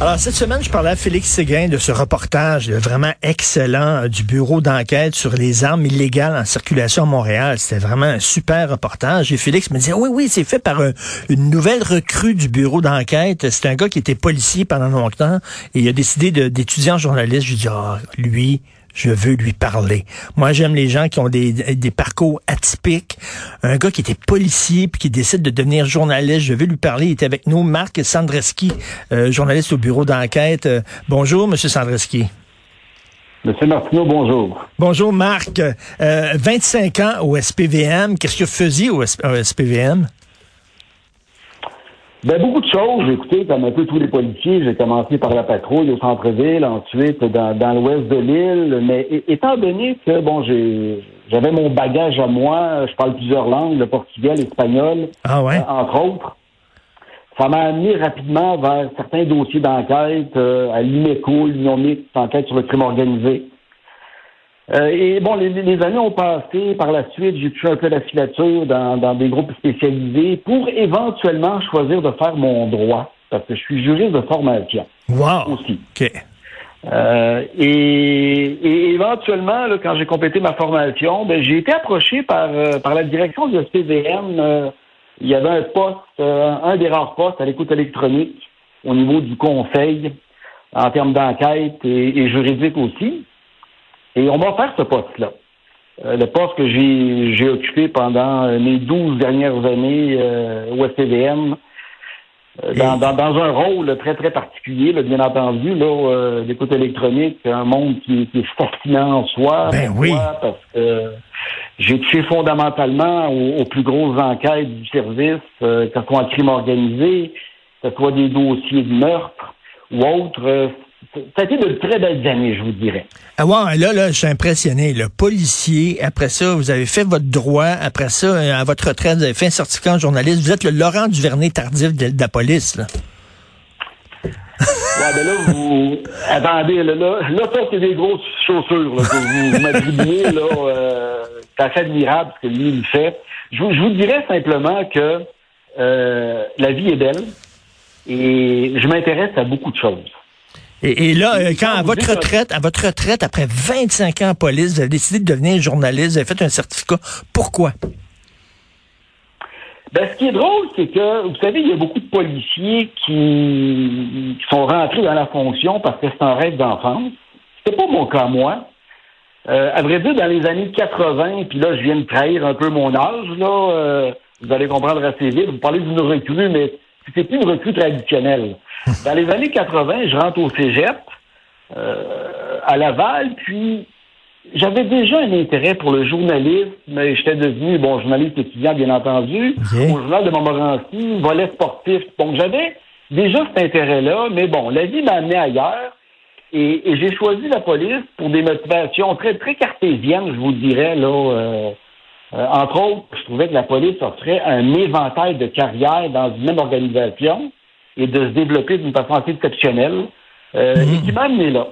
Alors, cette semaine, je parlais à Félix Séguin de ce reportage vraiment excellent euh, du bureau d'enquête sur les armes illégales en circulation à Montréal. C'était vraiment un super reportage. Et Félix me disait, oui, oui, c'est fait par une nouvelle recrue du bureau d'enquête. C'est un gars qui était policier pendant longtemps et il a décidé d'étudier en journaliste. Je lui dis, ah, lui, je veux lui parler. Moi, j'aime les gens qui ont des, des, parcours atypiques. Un gars qui était policier puis qui décide de devenir journaliste, je veux lui parler. Il était avec nous, Marc Sandreski, euh, journaliste au bureau d'enquête. Euh, bonjour, Monsieur Sandreski. Monsieur Martineau, bonjour. Bonjour, Marc. Euh, 25 ans au SPVM. Qu'est-ce que vous faisiez au SPVM? Ben, beaucoup de choses. Écoutez, comme un peu tous les policiers, j'ai commencé par la patrouille au centre-ville, ensuite dans, dans l'ouest de l'île. Mais étant donné que, bon, j'ai, j'avais mon bagage à moi, je parle plusieurs langues, le portugais, l'espagnol, ah ouais? Euh, entre autres, ça m'a amené rapidement vers certains dossiers d'enquête, euh, à l'IMECO, l'Union mixte d'enquête sur le crime organisé. Euh, et bon, les, années ont passé. Par la suite, j'ai touché un peu la filature dans, dans, des groupes spécialisés pour éventuellement choisir de faire mon droit, parce que je suis juriste de formation. Wow. Aussi. Euh, et, éventuellement, là, quand j'ai complété ma formation, ben, j'ai été approché par, euh, par la direction du SPVM. il y avait un poste, un des rares postes à l'écoute électronique au niveau du conseil en termes d'enquête et juridique aussi. Et on m'a offert ce poste-là. Euh, le poste que j'ai occupé pendant mes douze dernières années euh, au SPVM, euh, dans, dans, un rôle très, très particulier, bien entendu, là, l'écoute électronique, un monde qui, est fascinant en soi. Ben oui. Parce que j'ai touché fondamentalement aux, plus grosses enquêtes du service, que ce soit en crime organisé, que ce soit des dossiers de meurtre ou autres ça a été de très belles années, je vous dirais. Ah ouais, là, là, je suis impressionné. Le policier, après ça, vous avez fait votre droit. Après ça, euh, à votre retraite, vous avez fait un certificat en journaliste. Vous êtes le Laurent Duvernay tardif de, la police, là. Ouais, ben là, vous. Attendez, là, là, là ça, c'est des grosses chaussures, là, que vous, m'attribuez, là. Euh, c'est assez admirable ce que lui, il fait. Je, je vous dirais simplement que euh, la vie est belle et je m'intéresse à beaucoup de choses. Et, là, euh, quand à votre retraite, à votre retraite, après 25 ans en police, vous avez décidé de devenir journaliste, vous avez fait un certificat. Pourquoi? Ben, ce qui est drôle, c'est que, vous savez, il y a beaucoup de policiers qui, sont rentrés dans la fonction parce que c'est un rêve d'enfance. C'est pas mon cas, moi. Euh, à vrai dire, dans les années 80, puis là, je viens de trahir un peu mon âge, là, euh, vous allez comprendre assez vite. Vous parlez d'une recrue, mais c'est plus une recrue traditionnelle. Dans les années 80, je rentre au cégep euh, à Laval, puis j'avais déjà un intérêt pour le journalisme, mais j'étais devenu, bon, journaliste étudiant, bien entendu, au journal de Montmorency, volet sportif. Donc, j'avais déjà cet intérêt-là, mais bon, la vie m'a amené ailleurs. Et, j'ai choisi la police pour des motivations très, très cartésiennes, je vous dirais, là. Euh, euh, entre autres, je trouvais que la police offrait un éventail de carrières dans une même organisation et de se développer d'une façon assez exceptionnelle, euh, et qui m'a amené là.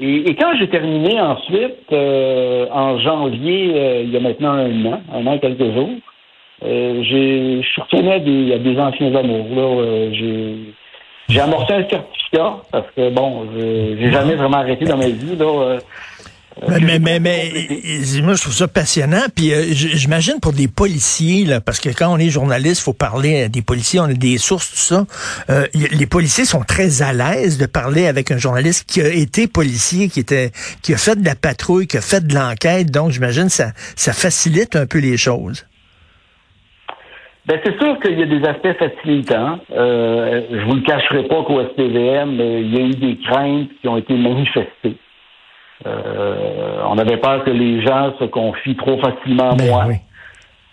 Et, quand j'ai terminé ensuite, euh, en janvier, euh, il y a maintenant un an, un an et quelques jours, j'ai, je suis retourné à des, à des anciens amours. Là, j'ai, j'ai amorcé un certificat parce que bon, j'ai jamais vraiment arrêté dans ma vie. Là, mais, mais, mais, moi, je trouve ça passionnant. Puis euh, j'imagine pour des policiers, là, parce que quand on est journaliste, faut parler à des policiers, on a des sources, tout ça. Euh, les policiers sont très à l'aise de parler avec un journaliste qui a été policier, qui était, qui a fait de la patrouille, qui a fait de l'enquête. Donc, j'imagine ça, ça facilite un peu les choses. Ben, c'est sûr qu'il y a des aspects facilitants. Euh, je vous le cacherai pas qu'au SPVM, il y a eu des craintes qui ont été manifestées. Euh, on avait peur que les gens se confient trop facilement à ben moi.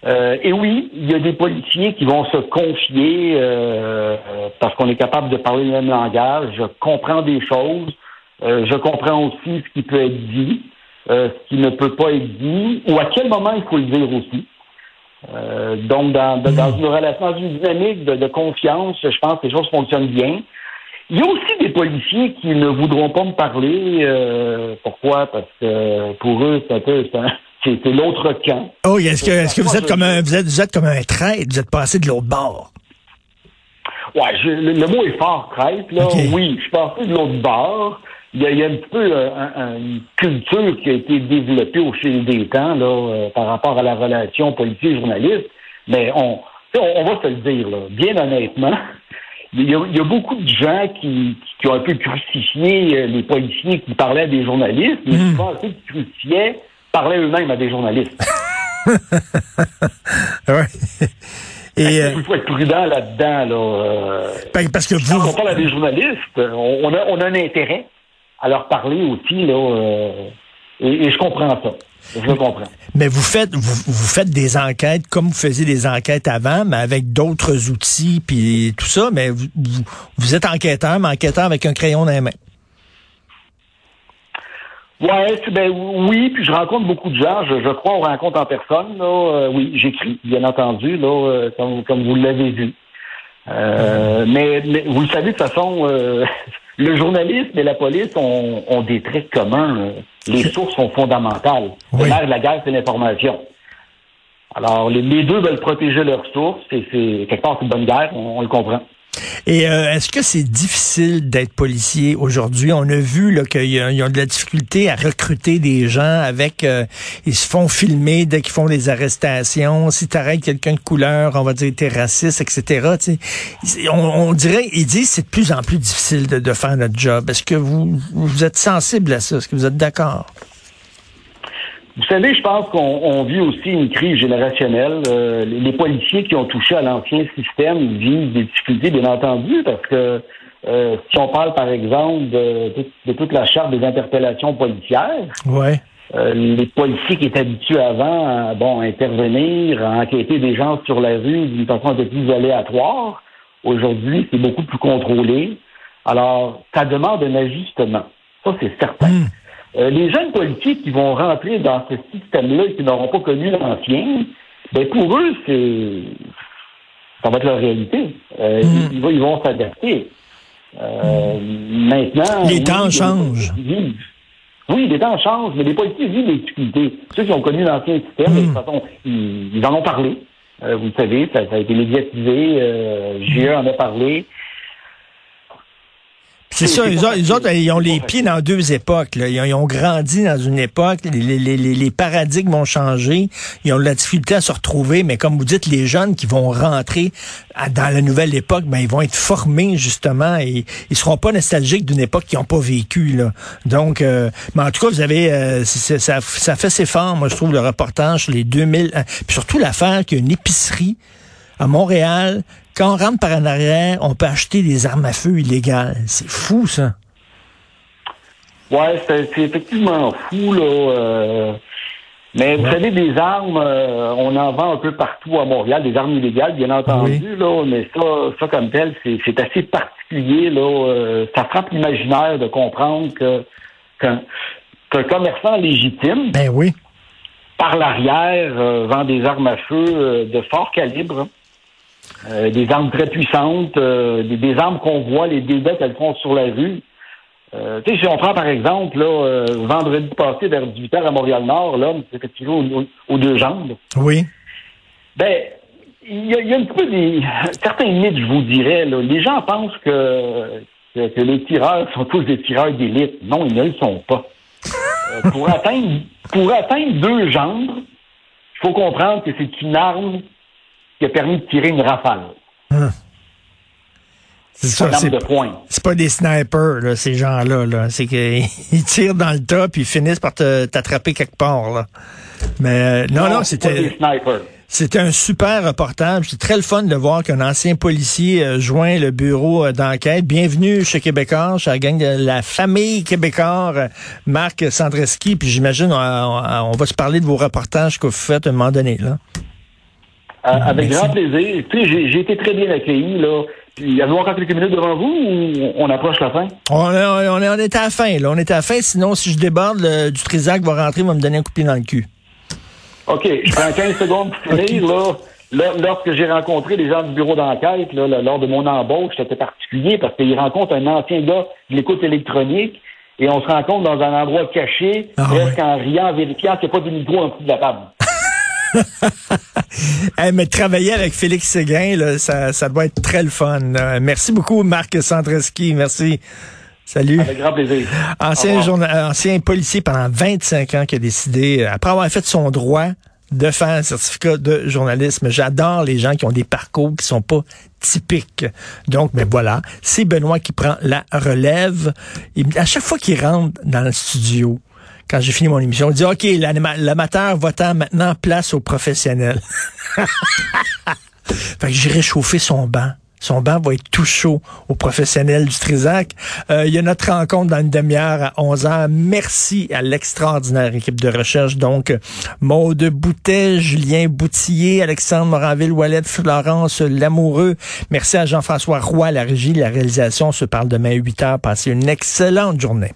Euh, et oui, il y a des policiers qui vont se confier euh, parce qu'on est capable de parler le même langage. Je comprends des choses. je comprends aussi ce qui peut être dit, ce qui ne peut pas être dit, ou à quel moment il faut le dire aussi. donc, dans, dans, une relation, dans une dynamique de, de, confiance, je pense que les choses fonctionnent bien. Il y a aussi des policiers qui ne voudront pas me parler. Euh, pourquoi? Parce que pour eux, c'est un peu c'est l'autre camp. Oh, est-ce que, est-ce que vous êtes comme un vous êtes, vous êtes comme un traître, vous êtes passé de l'autre bord? Ouais, le, mot est fort, traître, là. Oui, je suis passé de l'autre bord. Il y, a, il y, a, un petit peu euh, une culture qui a été développée au fil des temps là, euh, par rapport à la relation policier-journaliste. Mais on, on, va se le dire, là, bien honnêtement, il y, a, il y, a, beaucoup de gens qui, qui, ont un peu crucifié euh, les policiers qui parlaient à des journalistes, mais mmh. ceux qui crucifiaient parlaient eux-mêmes à des journalistes. ouais. Et, il faut être prudent là-dedans. Là, Parce que vous... Quand on parle à des journalistes, on a, on a un intérêt à leur parler aussi, là, euh, et, je comprends ça. Je comprends. Mais vous faites vous, vous, faites des enquêtes comme vous faisiez des enquêtes avant, mais avec d'autres outils puis tout ça. Mais vous, vous, êtes enquêteur, mais enquêteur avec un crayon dans les mains. Ouais, ben oui, puis je rencontre beaucoup de gens. Je, crois on rencontre en personne. Là, euh, oui, j'écris, bien entendu, là, euh, comme, comme vous l'avez vu. Euh, mais, mais, vous le savez de toute façon, le journalisme et la police ont, des traits communs. Les sources sont fondamentales. Oui. de la guerre, c'est l'information. Alors, les, deux veulent protéger leurs sources, et c'est quelque part une bonne guerre, on le comprend. Et euh, est-ce que c'est difficile d'être policier aujourd'hui? On a vu qu'ils ont de la difficulté à recruter des gens avec... Euh, ils se font filmer dès qu'ils font des arrestations. Si tu arrêtes quelqu'un de couleur, on va dire t'es raciste, etc. On, dirait, ils disent c'est de plus en plus difficile de, de faire notre job. Est-ce que vous, vous êtes sensible à ça? Est-ce que vous êtes d'accord? Vous savez, je pense qu'on vit aussi une crise générationnelle. Euh, les, policiers qui ont touché à l'ancien système vivent des difficultés, bien entendu, parce que euh, si on parle, par exemple, de, toute la charte des interpellations policières, ouais. Euh, les policiers qui étaient habitués avant à bon, intervenir, à enquêter des gens sur la rue d'une façon un peu plus aléatoire, aujourd'hui, c'est beaucoup plus contrôlé. Alors, ça demande un ajustement. Ça, c'est certain. Hmm. Euh, les jeunes politiques qui vont rentrer dans ce système-là et qui n'auront pas connu l'ancien, ben pour eux, c'est ça va être leur réalité. Euh, hmm. ils, vont s'adapter. Euh, maintenant. Les temps changent. Oui, les temps changent, mais les politiques vivent des difficultés. Ceux qui ont connu l'ancien système, de toute hmm. façon, ils, en ont parlé. vous le savez, ça, a été médiatisé. GE en a parlé. C'est ça, les autres, ils ont les pieds dans deux époques. Là. Ils, ont, grandi dans une époque, les, les, les, paradigmes ont changé, ils ont de la difficulté à se retrouver, mais comme vous dites, les jeunes qui vont rentrer dans la nouvelle époque, ben, ils vont être formés justement et ils seront pas nostalgiques d'une époque qu'ils n'ont pas vécu. Là. Donc, euh, mais en tout cas, vous avez, euh, ça, ça fait ses formes, moi je trouve, le reportage sur les 2000, euh, puis surtout l'affaire qu'il y a une épicerie à Montréal quand on rentre par en arrière, on peut acheter des armes à feu illégales. C'est fou, ça. Ouais, c'est effectivement fou, là. Euh. mais vous savez, des armes, euh, on en vend un peu partout à Montréal, des armes illégales, bien entendu, là, mais ça, ça comme tel, c'est assez particulier, là. Euh, ça frappe l'imaginaire de comprendre que qu'un commerçant légitime, ben oui. par l'arrière, vend des armes à feu de fort calibre euh, des armes très puissantes, euh, des, armes qu'on voit, les dégâts qu'elles font sur la rue. Euh, tu sais, si on prend par exemple, là, vendredi passé vers 18h à Montréal-Nord, l'homme s'est fait tirer aux, deux jambes. Oui. Ben, il y, a, un peu des. Certains mythes, je vous dirais. Là. Les gens pensent que, que, les tireurs sont tous des tireurs d'élite. Non, ils ne le sont pas. pour, atteindre, pour atteindre deux jambes, il faut comprendre que c'est une arme qui a permis de tirer une rafale. Hum. C'est ça, c'est pas des snipers, là, ces gens-là. Là. C'est qu'ils tirent dans le tas puis ils finissent par t'attraper quelque part. Là. Mais euh, non, non, c'était. C'était un super reportage. C'est très le fun de voir qu'un ancien policier euh, joint le bureau euh, d'enquête. Bienvenue chez Québécois, chez la gang de la famille Québécois, Marc Sandreski. Puis j'imagine, on, va se parler de vos reportages que vous faites à un moment donné. là. Euh, avec grand plaisir. Tu sais, j'ai été très bien accueilli, là. Puis, avez-vous encore quelques minutes devant vous ou on approche la fin? On, est, on, est, on est à la fin, là. On est à la fin. Sinon, si je déborde, du Trisac va rentrer, va me donner un coup de pied dans le cul. OK. Je prends 15 secondes pour finir, là. lorsque j'ai rencontré les gens du bureau d'enquête, lors de mon embauche, c'était particulier parce qu'ils rencontrent un ancien gars de l'écoute électronique et on se rencontre dans un endroit caché, ah, presque en riant, en vérifiant qu'il n'y a pas de micro en dessous de la table. mais travailler avec Félix Séguin, ça, ça doit être très le fun. Merci beaucoup, Marc Sandreski. Merci. Salut. Avec grand plaisir. Ancien, ancien policier pendant 25 ans qui a décidé, après avoir fait son droit, de faire un certificat de journalisme. J'adore les gens qui ont des parcours qui sont pas typiques. Donc, mais voilà, c'est Benoît qui prend la relève. Et à chaque fois qu'il rentre dans le studio, quand j'ai fini mon émission, il dit, OK, l'amateur votant maintenant place au professionnel. fait que j'irai chauffer son banc. Son banc va être tout chaud aux professionnels du Trisac. Euh, il y a notre rencontre dans une demi-heure à 11 h Merci à l'extraordinaire équipe de recherche. Donc, Maude Boutet, Julien Boutillier, Alexandre Moranville, Wallet, Florence Lamoureux. Merci à Jean-François Roy, la régie, la réalisation. On se parle demain à 8 h. Passez une excellente journée.